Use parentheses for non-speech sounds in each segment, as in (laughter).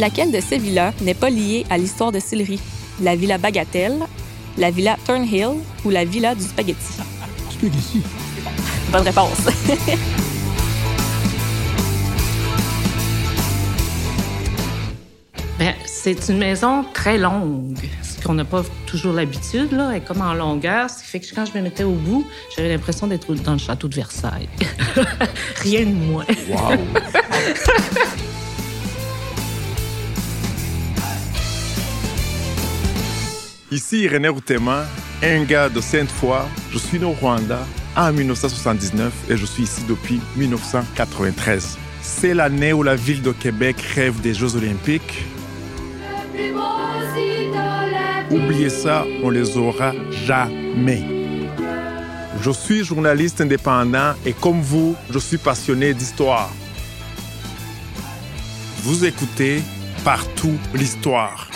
Laquelle de ces villas n'est pas liée à l'histoire de Sillery? La villa Bagatelle, la villa Turnhill ou la villa du spaghetti? Spaghetti. Bonne réponse. (laughs) Ben, c'est une maison très longue, ce qu'on n'a pas toujours l'habitude. Là. Elle est comme en longueur, ce qui fait que quand je me mettais au bout, j'avais l'impression d'être dans le château de Versailles. (laughs) Rien de moins. Wow. (laughs) Ici René Routema, un gars de Sainte-Foy. Je suis né au Rwanda en 1979 et je suis ici depuis 1993. C'est l'année où la ville de Québec rêve des Jeux olympiques. Oubliez ça, on les aura jamais. Je suis journaliste indépendant et comme vous, je suis passionné d'histoire. Vous écoutez partout l'histoire.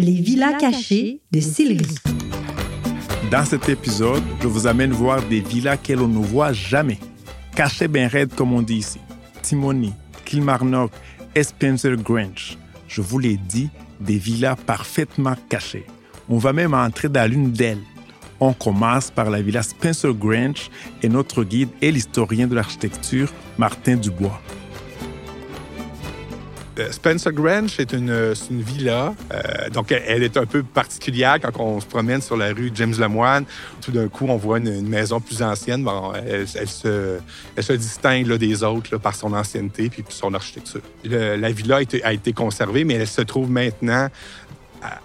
Les villas cachées de Sillery. Dans cet épisode, je vous amène voir des villas que l'on ne voit jamais. Cachées bien raides comme on dit ici. Timony, Kilmarnock et Spencer Grange. Je vous l'ai dit, des villas parfaitement cachées. On va même entrer dans l'une d'elles. On commence par la villa Spencer Grange et notre guide est l'historien de l'architecture Martin Dubois. Euh, Spencer Grange, c'est une, une villa. Euh, donc, elle, est un peu particulière quand on se promène sur la rue James Lemoine. Tout d'un coup, on voit une, maison plus ancienne. Bon, elle, se, elle se distingue là, des autres par son ancienneté puis son architecture. La villa a été, conservée, mais elle se trouve maintenant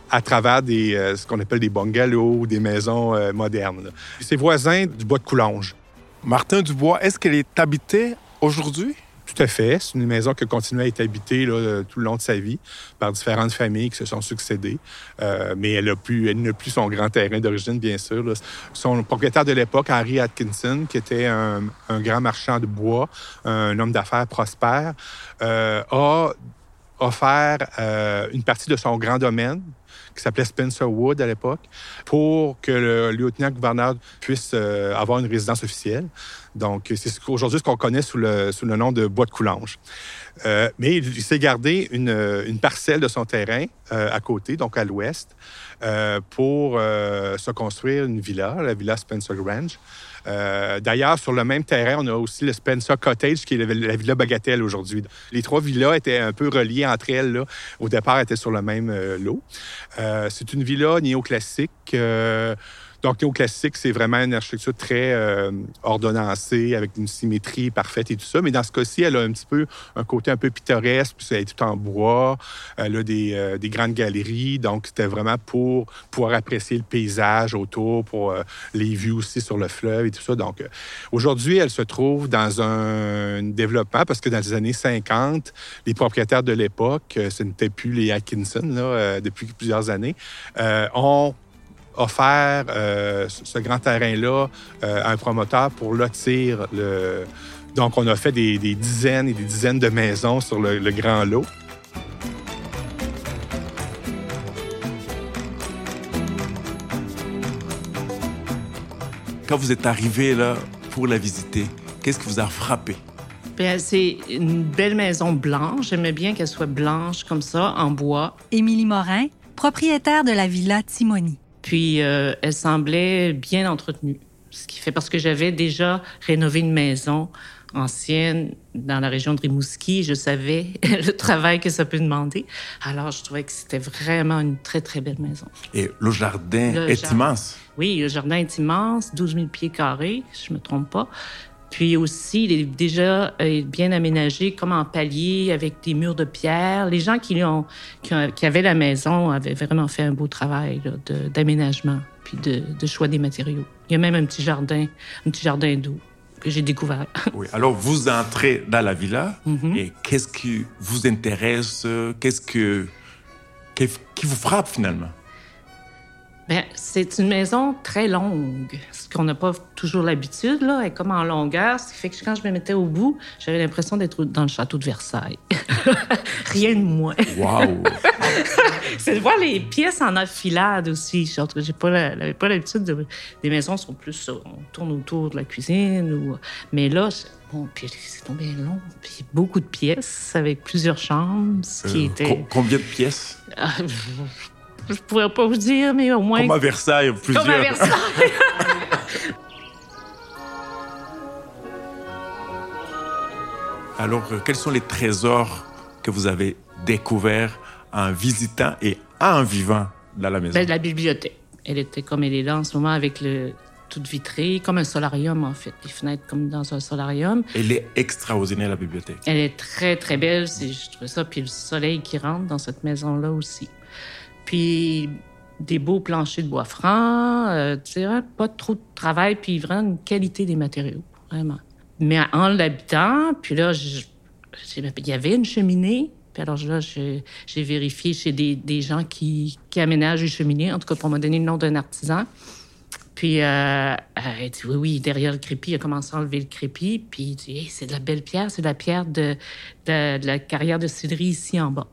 à, travers des, euh, ce qu'on appelle des bungalows ou des maisons modernes. C'est voisin du bois de Coulonge. Martin Dubois, est-ce qu'elle est habitée aujourd'hui? Tout à fait. C'est une maison qui a continué à être habitée tout le long de sa vie par différentes familles qui se sont succédées. Euh, mais elle, plus, n'a plus son grand terrain d'origine, bien sûr. Son propriétaire de l'époque, Henry Atkinson, qui était un, grand marchand de bois, un homme d'affaires prospère, euh, a offert euh, une partie de son grand domaine qui s'appelait Spencer Wood à l'époque, pour que le lieutenant-gouverneur puisse avoir une résidence officielle. Donc, c'est ce qu'aujourd'hui ce qu'on connaît sous le, sous le nom de Bois de Coulanges. Euh, mais il, s'est gardé une, une parcelle de son terrain euh, à côté, donc à l'ouest, euh, pour se construire une villa, la villa Spencer Grange. D'ailleurs, sur le même terrain, on a aussi le Spencer Cottage, qui est la, la villa Bagatelle aujourd'hui. Les trois villas étaient un peu reliées entre elles. Là. Au départ, elles étaient sur le même lot. C'est une villa néoclassique. Euh, donc, néoclassique, c'est vraiment une architecture très euh, ordonnancée, avec une symétrie parfaite et tout ça. Mais dans ce cas-ci, elle a un petit peu un côté un peu pittoresque, puis elle est tout en bois. Elle a des, euh, des grandes galeries. Donc, c'était vraiment pour pouvoir apprécier le paysage autour, pour euh, les vues aussi sur le fleuve et tout ça. Donc, euh, aujourd'hui, elle se trouve dans un développement parce que dans les années 50, les propriétaires de l'époque, euh, ce n'était plus les Atkinson, là, euh, depuis plusieurs années, euh, ont offert euh, ce grand terrain-là euh, à un promoteur pour lotir le. Donc, on a fait des, des dizaines et des dizaines de maisons sur le, le grand lot. Quand vous êtes arrivé là pour la visiter, qu'est-ce qui vous a frappé? Ben, c'est une belle maison blanche. J'aimais bien qu'elle soit blanche comme ça, en bois. Émilie Morin, propriétaire de la villa Timony. Puis euh, elle semblait bien entretenue. Ce qui fait parce que j'avais déjà rénové une maison ancienne dans la région de Rimouski. Je savais (laughs) le travail que ça peut demander. Alors, je trouvais que c'était vraiment une très, très belle maison. Et le jardin Le est jardin. immense. Oui, le jardin est immense, 12 000 pieds carrés, si je me trompe pas. Puis aussi, il est déjà euh, bien aménagé comme en palier avec des murs de pierre. Les gens qui, ont, qui, ont- qui avaient la maison avaient vraiment fait un beau travail d'aménagement puis de, de choix des matériaux. Il y a même un petit jardin, un petit jardin d'eau que j'ai découvert. (laughs) Oui. Alors, vous entrez dans la villa Mhm. et qu'est-ce qui vous intéresse? Qu'est-ce que, qui vous frappe finalement? Ben, c'est une maison très longue, ce qu'on n'a pas toujours l'habitude. Là, elle est comme en longueur, ce qui fait que quand je me mettais au bout, j'avais l'impression d'être dans le château de Versailles. (laughs) Rien de moins. Wow! (laughs) c'est de voir les pièces en affilade aussi. J'ai pas pas l'habitude de... des maisons sont plus on tourne autour de la cuisine ou mais là bon puis c'est tombé long puis beaucoup de pièces avec plusieurs chambres ce qui Euh, était co- combien de pièces? (laughs) Je pourrais pas vous dire mais au moins Comme à Versailles, plusieurs. Comme à Versailles. (laughs) Alors, euh, quels sont les trésors que vous avez découverts en visitant et en vivant dans la maison? Ben, la bibliothèque. Elle était comme elle est là en ce moment avec le toute vitrée, comme un solarium en fait, les fenêtres comme dans un solarium. Elle est extraordinaire, la bibliothèque. Elle est très très belle, je trouve ça puis le soleil qui rentre dans cette maison là aussi. Puis des beaux planchers de bois franc, euh, sais, pas trop de travail puis vraiment une qualité des matériaux, vraiment. Mais en l'habitant, puis là il y avait une cheminée. Puis alors là, j'ai vérifié chez des, gens qui, aménagent les cheminées, en tout cas pour me donner le nom d'un artisan. Puis euh, dit oui, oui, derrière le crépi, il a commencé à enlever le crépi. Puis il dit c'est de la belle pierre, c'est de la pierre de la carrière de cidrerie ici en bas.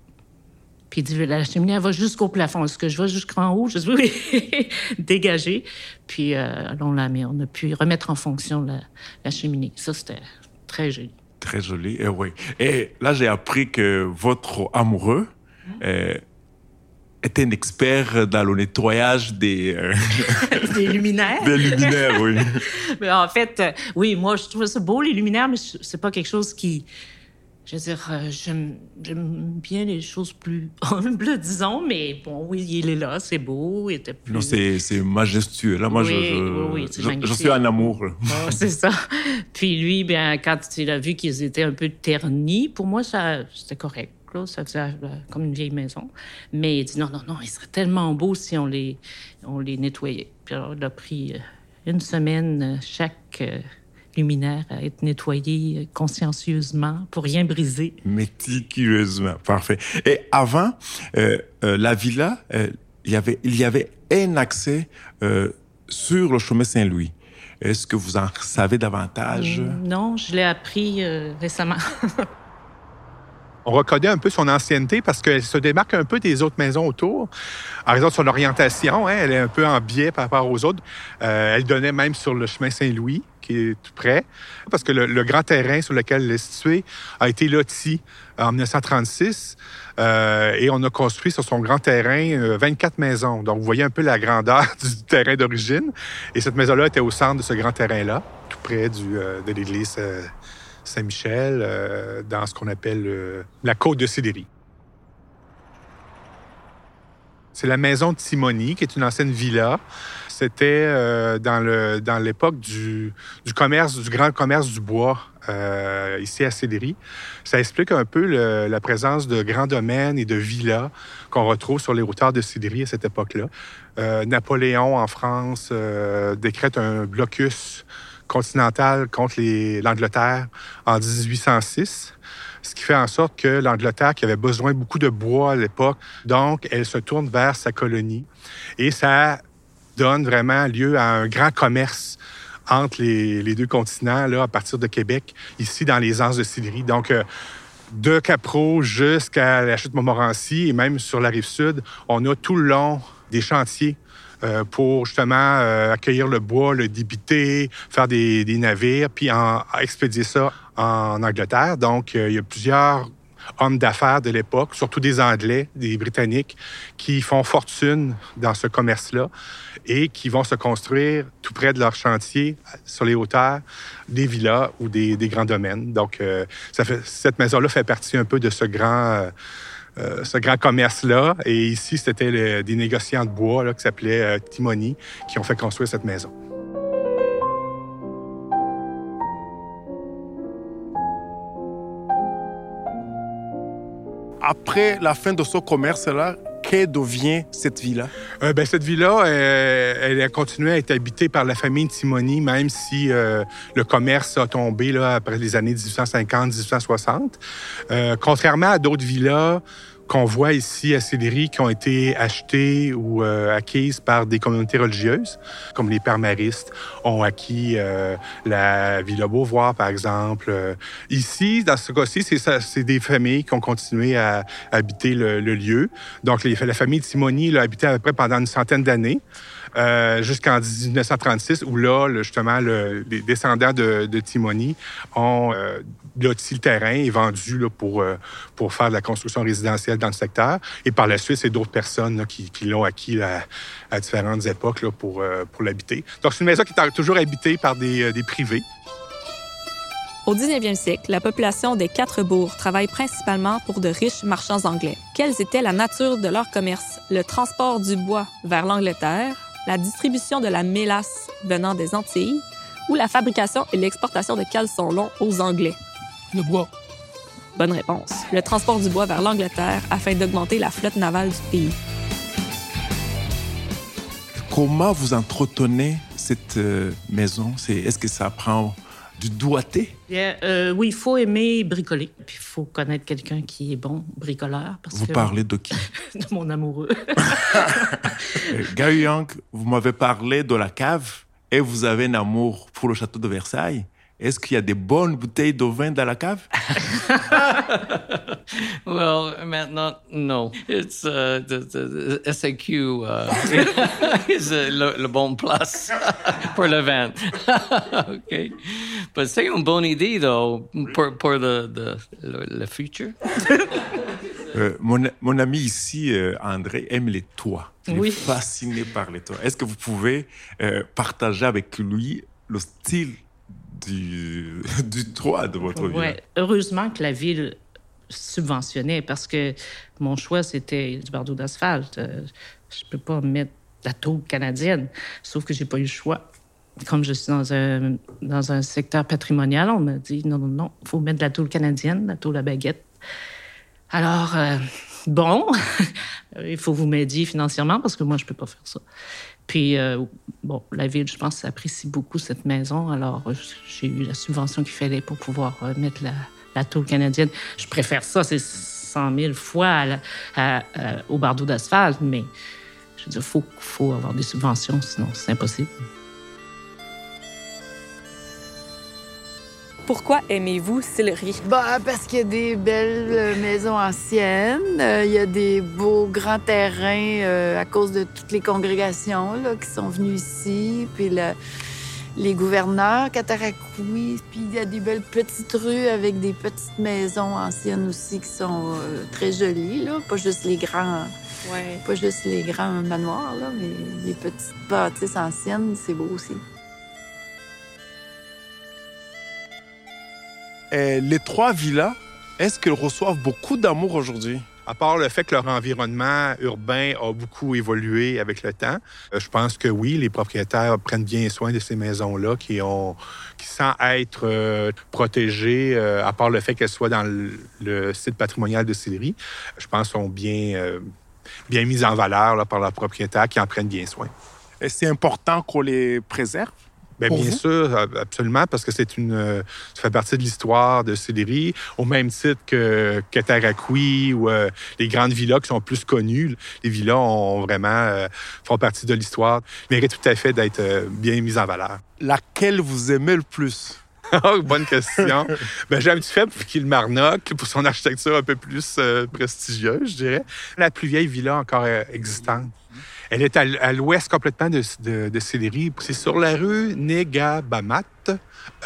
Puis il dit la cheminée, elle va jusqu'au plafond. Est-ce que je vais jusqu'en haut? Je dis oui, (laughs) dégagé. Puis euh, on l'a mis, on a pu remettre en fonction la, la cheminée. Ça, c'était très joli. Très joli, et oui. Et là, j'ai appris que votre amoureux euh, était un expert dans le nettoyage des, euh, (laughs) Des luminaires. des luminaires, oui. (laughs) Mais en fait, euh, oui, moi, je trouve ça beau, les luminaires, mais c'est pas quelque chose qui. Je veux dire, euh, j'aime bien les choses plus (laughs) humbles, disons, mais bon, oui, il est là, c'est beau, il était plus. Non, c'est majestueux. Là, moi, je- Oui, je, oui, oui, je- suis en amour. Ah, (laughs) c'est ça. Puis lui, bien, quand il a vu qu'ils étaient un peu ternis, pour moi, ça, c'était correct. Là, ça faisait euh, comme une vieille maison. Mais il dit non, non, non, il serait tellement beau si on les, on les nettoyait. Puis alors, il a pris euh, une semaine chaque luminaire à être nettoyé consciencieusement pour rien briser. Méticuleusement, parfait. Et avant, euh, euh, la villa, euh, il y avait, il y avait un accès sur le chemin Saint-Louis. Est-ce que vous en savez davantage? Non, je l'ai appris récemment. (laughs) On reconnaît un peu son ancienneté parce qu'elle se démarque un peu des autres maisons autour. En raison de son orientation, hein, elle est un peu en biais par rapport aux autres. Euh, elle donnait même sur le chemin Saint-Louis, qui est tout près, parce que le, grand terrain sur lequel elle est située a été loti en 1936 euh, et on a construit sur son grand terrain euh, 24 maisons. Donc, vous voyez un peu la grandeur (laughs) du terrain d'origine. Et cette maison-là était au centre de ce grand terrain-là, tout près euh, de l'église euh, Saint-Michel, euh, dans ce qu'on appelle euh, la côte de Sillery. C'est la maison de Timoni, qui est une ancienne villa. C'était euh, dans l'époque du, commerce, du grand commerce du bois ici à Sillery. Ça explique un peu la présence de grands domaines et de villas qu'on retrouve sur les hauteurs de Sillery à cette époque-là. Napoléon en France décrète un blocus contre l'Angleterre en 1806 ce qui fait en sorte que l'Angleterre, qui avait besoin beaucoup de bois à l'époque, donc elle se tourne vers sa colonie. Et ça donne vraiment lieu à un grand commerce entre les, deux continents, là, à partir de Québec, ici dans les Anses de Sillery. Donc, euh, de Capreau jusqu'à la chute Montmorency et même sur la rive sud, on a tout le long des chantiers euh, pour justement euh, accueillir le bois, le débiter, faire des, navires, puis expédier ça en Angleterre. Donc, euh, il y a plusieurs hommes d'affaires de l'époque, surtout des Anglais, des Britanniques, qui font fortune dans ce commerce-là et qui vont se construire tout près de leur chantier, sur les hauteurs, des villas ou des, grands domaines. Donc, cette maison-là fait partie un peu de ce grand... euh, ce grand commerce-là. Et ici, c'était des négociants de bois qui s'appelaient euh, Timoni qui ont fait construire cette maison. Après la fin de ce commerce-là, que devient cette villa? Euh, ben, cette villa, euh, elle a continué à être habitée par la famille Timoni, même si euh, le commerce a tombé là, après les années 1850-1860. Euh, contrairement à d'autres villas qu'on voit ici à Sillery qui ont été achetées ou euh, acquises par des communautés religieuses, comme les Pères Maristes ont acquis euh, la Villa Beauvoir, par exemple. Euh, ici, dans ce cas-ci, c'est des familles qui ont continué à, habiter le, lieu. Donc, la famille de Simoni l'a habité à peu près pendant une centaine d'années. Euh, jusqu'en 1936, où là, justement, les descendants de, de Timoni ont euh, loti le terrain et vendu pour, pour faire de la construction résidentielle dans le secteur. Et par la suite, c'est d'autres personnes qui, l'ont acquis à différentes époques là, pour, euh, pour l'habiter. Donc, c'est une maison qui est toujours habitée par des, des privés. Au 19e siècle, la population des quatre bourgs travaille principalement pour de riches marchands anglais. Quelles étaient la nature de leur commerce? Le transport du bois vers l'Angleterre, la distribution de la mélasse venant des Antilles ou la fabrication et l'exportation de caleçons longs aux Anglais? Le bois. Bonne réponse. Le transport du bois vers l'Angleterre afin d'augmenter la flotte navale du pays. Comment vous entretenez cette euh, maison? Est-ce que ça prend du doigté? Euh, oui, il faut aimer bricoler. Puis il faut connaître quelqu'un qui est bon bricoleur. Parce vous parlez de qui? (laughs) de mon amoureux. (laughs) Euh, Gary Young, vous m'avez parlé de la cave et vous avez un amour pour le château de Versailles. Est-ce qu'il y a des bonnes bouteilles de vin dans la cave? (laughs) well, maintenant, non. It's uh, the, the, SAQ uh, (laughs) is uh, le, le, bon place (laughs) pour le vin. OK. Mais c'est une bonne idée, though, pour, pour le, le futur. Euh, mon, mon, ami ici, euh, André, aime les toits. Il oui. est fasciné par les toits. Est-ce que vous pouvez euh, partager avec lui le style du, du toit de votre ville. Ouais. Heureusement que la ville subventionnait parce que mon choix, c'était du bardeau d'asphalte. Euh, je peux pas mettre la tôle canadienne, sauf que j'ai pas eu le choix. Comme je suis dans un, dans un secteur patrimonial, on m'a dit non, non, non, il faut mettre de la tôle canadienne, la tôle à baguette. Alors, euh, bon, (laughs) il faut vous m'aider financièrement parce que moi, je peux pas faire ça. Puis, euh, bon, la ville, je pense, apprécie beaucoup cette maison. Alors, euh, j'ai eu la subvention qu'il fallait pour pouvoir euh, mettre la, la tour canadienne. Je préfère ça, c'est 100 000 fois au bardeau d'asphalte, mais je veux dire, il faut, faut avoir des subventions, sinon c'est impossible. Pourquoi aimez-vous Sillery? Bah, parce qu'il y a des belles euh, maisons anciennes, euh, il y a des beaux grands terrains euh, à cause de toutes les congrégations là, qui sont venues ici, puis les gouverneurs Cataracoui, puis il y a des belles petites rues avec des petites maisons anciennes aussi qui sont très jolies, là. pas juste les grands... Ouais. Pas juste les grands manoirs, là, mais les petites bâtisses anciennes, c'est beau aussi. Les trois villas, est-ce qu'elles reçoivent beaucoup d'amour aujourd'hui? À part le fait que leur environnement urbain a beaucoup évolué avec le temps, euh, je pense que oui, les propriétaires prennent bien soin de ces maisons-là qui ont, qui sans être euh, protégées, euh, à part le fait qu'elles soient dans le, site patrimonial de Sillery, je pense sont bien, bien mises en valeur là, par leurs propriétaires qui en prennent bien soin. Est-ce c'est important qu'on les préserve? Bien, bien sûr, absolument, parce que c'est une, euh, ça fait partie de l'histoire de Sillery, au même titre que Cataraqui ou euh, les grandes villas qui sont plus connues. Les villas ont vraiment euh, font partie de l'histoire, méritent tout à fait d'être bien mises en valeur. Laquelle vous aimez le plus? (laughs) Oh, bonne question. (laughs) ben, j'ai un petit faible pour Kilmarnock, pour son architecture un peu plus prestigieuse, je dirais. La plus vieille villa encore existante. Elle est à, l'ouest complètement de, de, C'est sur la rue Negabamat.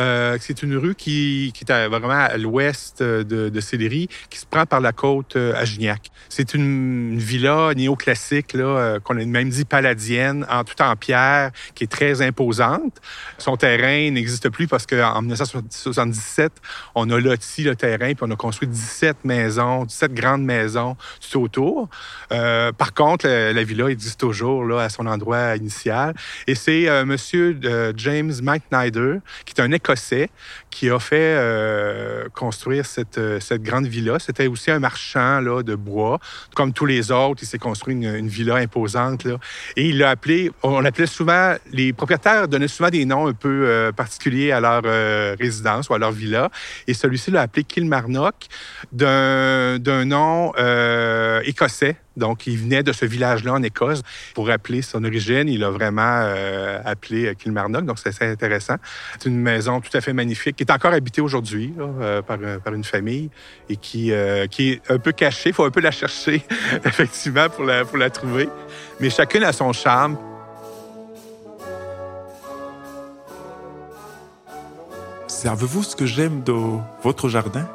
Euh, c'est une rue qui, est vraiment à l'ouest de, de qui se prend par la côte euh, Agignac. C'est une, villa néoclassique, euh, qu'on a même dit paladienne, en tout en pierre, qui est très imposante. Son terrain n'existe plus parce qu'en 1977, on a loti le terrain, puis on a construit 17 maisons, 17 grandes maisons tout autour. Euh, par contre, la, villa existe toujours à son endroit initial. Et c'est Monsieur James McNider qui est un Écossais qui a fait euh, construire cette, euh, cette grande villa. C'était aussi un marchand de bois. Comme tous les autres, il s'est construit une, villa imposante. Et il l'a appelé, on appelait souvent, les propriétaires donnaient souvent des noms un peu euh, particuliers à leur euh, résidence ou à leur villa. Et celui-ci l'a appelé Kilmarnock d'un nom euh, écossais. Donc, il venait de ce village-là en Écosse. Pour rappeler son origine, il a vraiment euh, appelé Kilmarnock. Donc, c'est assez intéressant. C'est une maison tout à fait magnifique qui est encore habitée aujourd'hui euh, par, une famille et qui, euh, est un peu cachée. Il faut un peu la chercher, (laughs) effectivement, pour la, trouver. Mais chacune a son charme. Savez-vous ce que j'aime de votre jardin?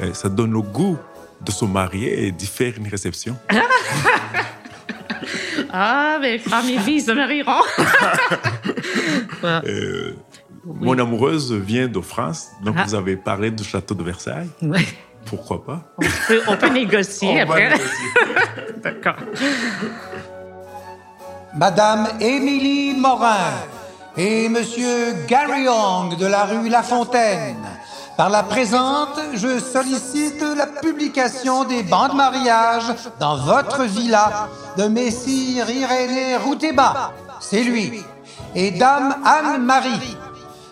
Euh, Ça donne le goût de se marier et d'y faire une réception. (laughs) Ah, mais mes filles se marieront. Euh, Oui. Mon amoureuse vient de France, donc Ah. vous avez parlé du château de Versailles. Ouais. Pourquoi pas? On, peut, on peut négocier On après. (laughs) D'accord. Madame Émilie Morin et Monsieur Gary Young de la rue La Fontaine. Par la présente, je sollicite la publication des bancs de mariage dans votre villa de Messire Irénée Routeba, c'est lui, et Dame Anne-Marie.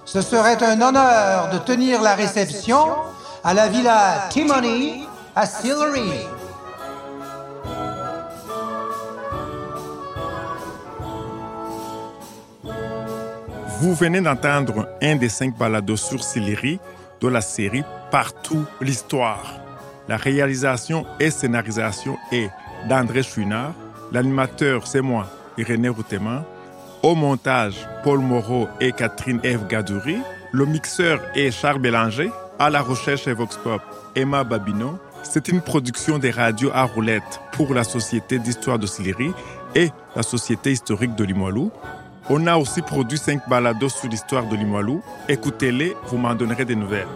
Ce serait un honneur de tenir la réception à la villa Timony à Sillery. Vous venez d'entendre un des cinq balados sur Sillery de la série Partout l'histoire. La réalisation et scénarisation est d'André Chouinard. L'animateur, c'est moi, Irénée Routeman. Au montage, Paul Moreau et Catherine Eve Gadouri. Le mixeur est Charles Bélanger. À la recherche et Vox Pop, Emma Babino. C'est une production des radios à roulettes pour la Société d'histoire de Sillery et la Société historique de Limoilou. On a aussi produit cinq balados sur l'histoire de Limoilou. Écoutez-les, vous m'en donnerez des nouvelles.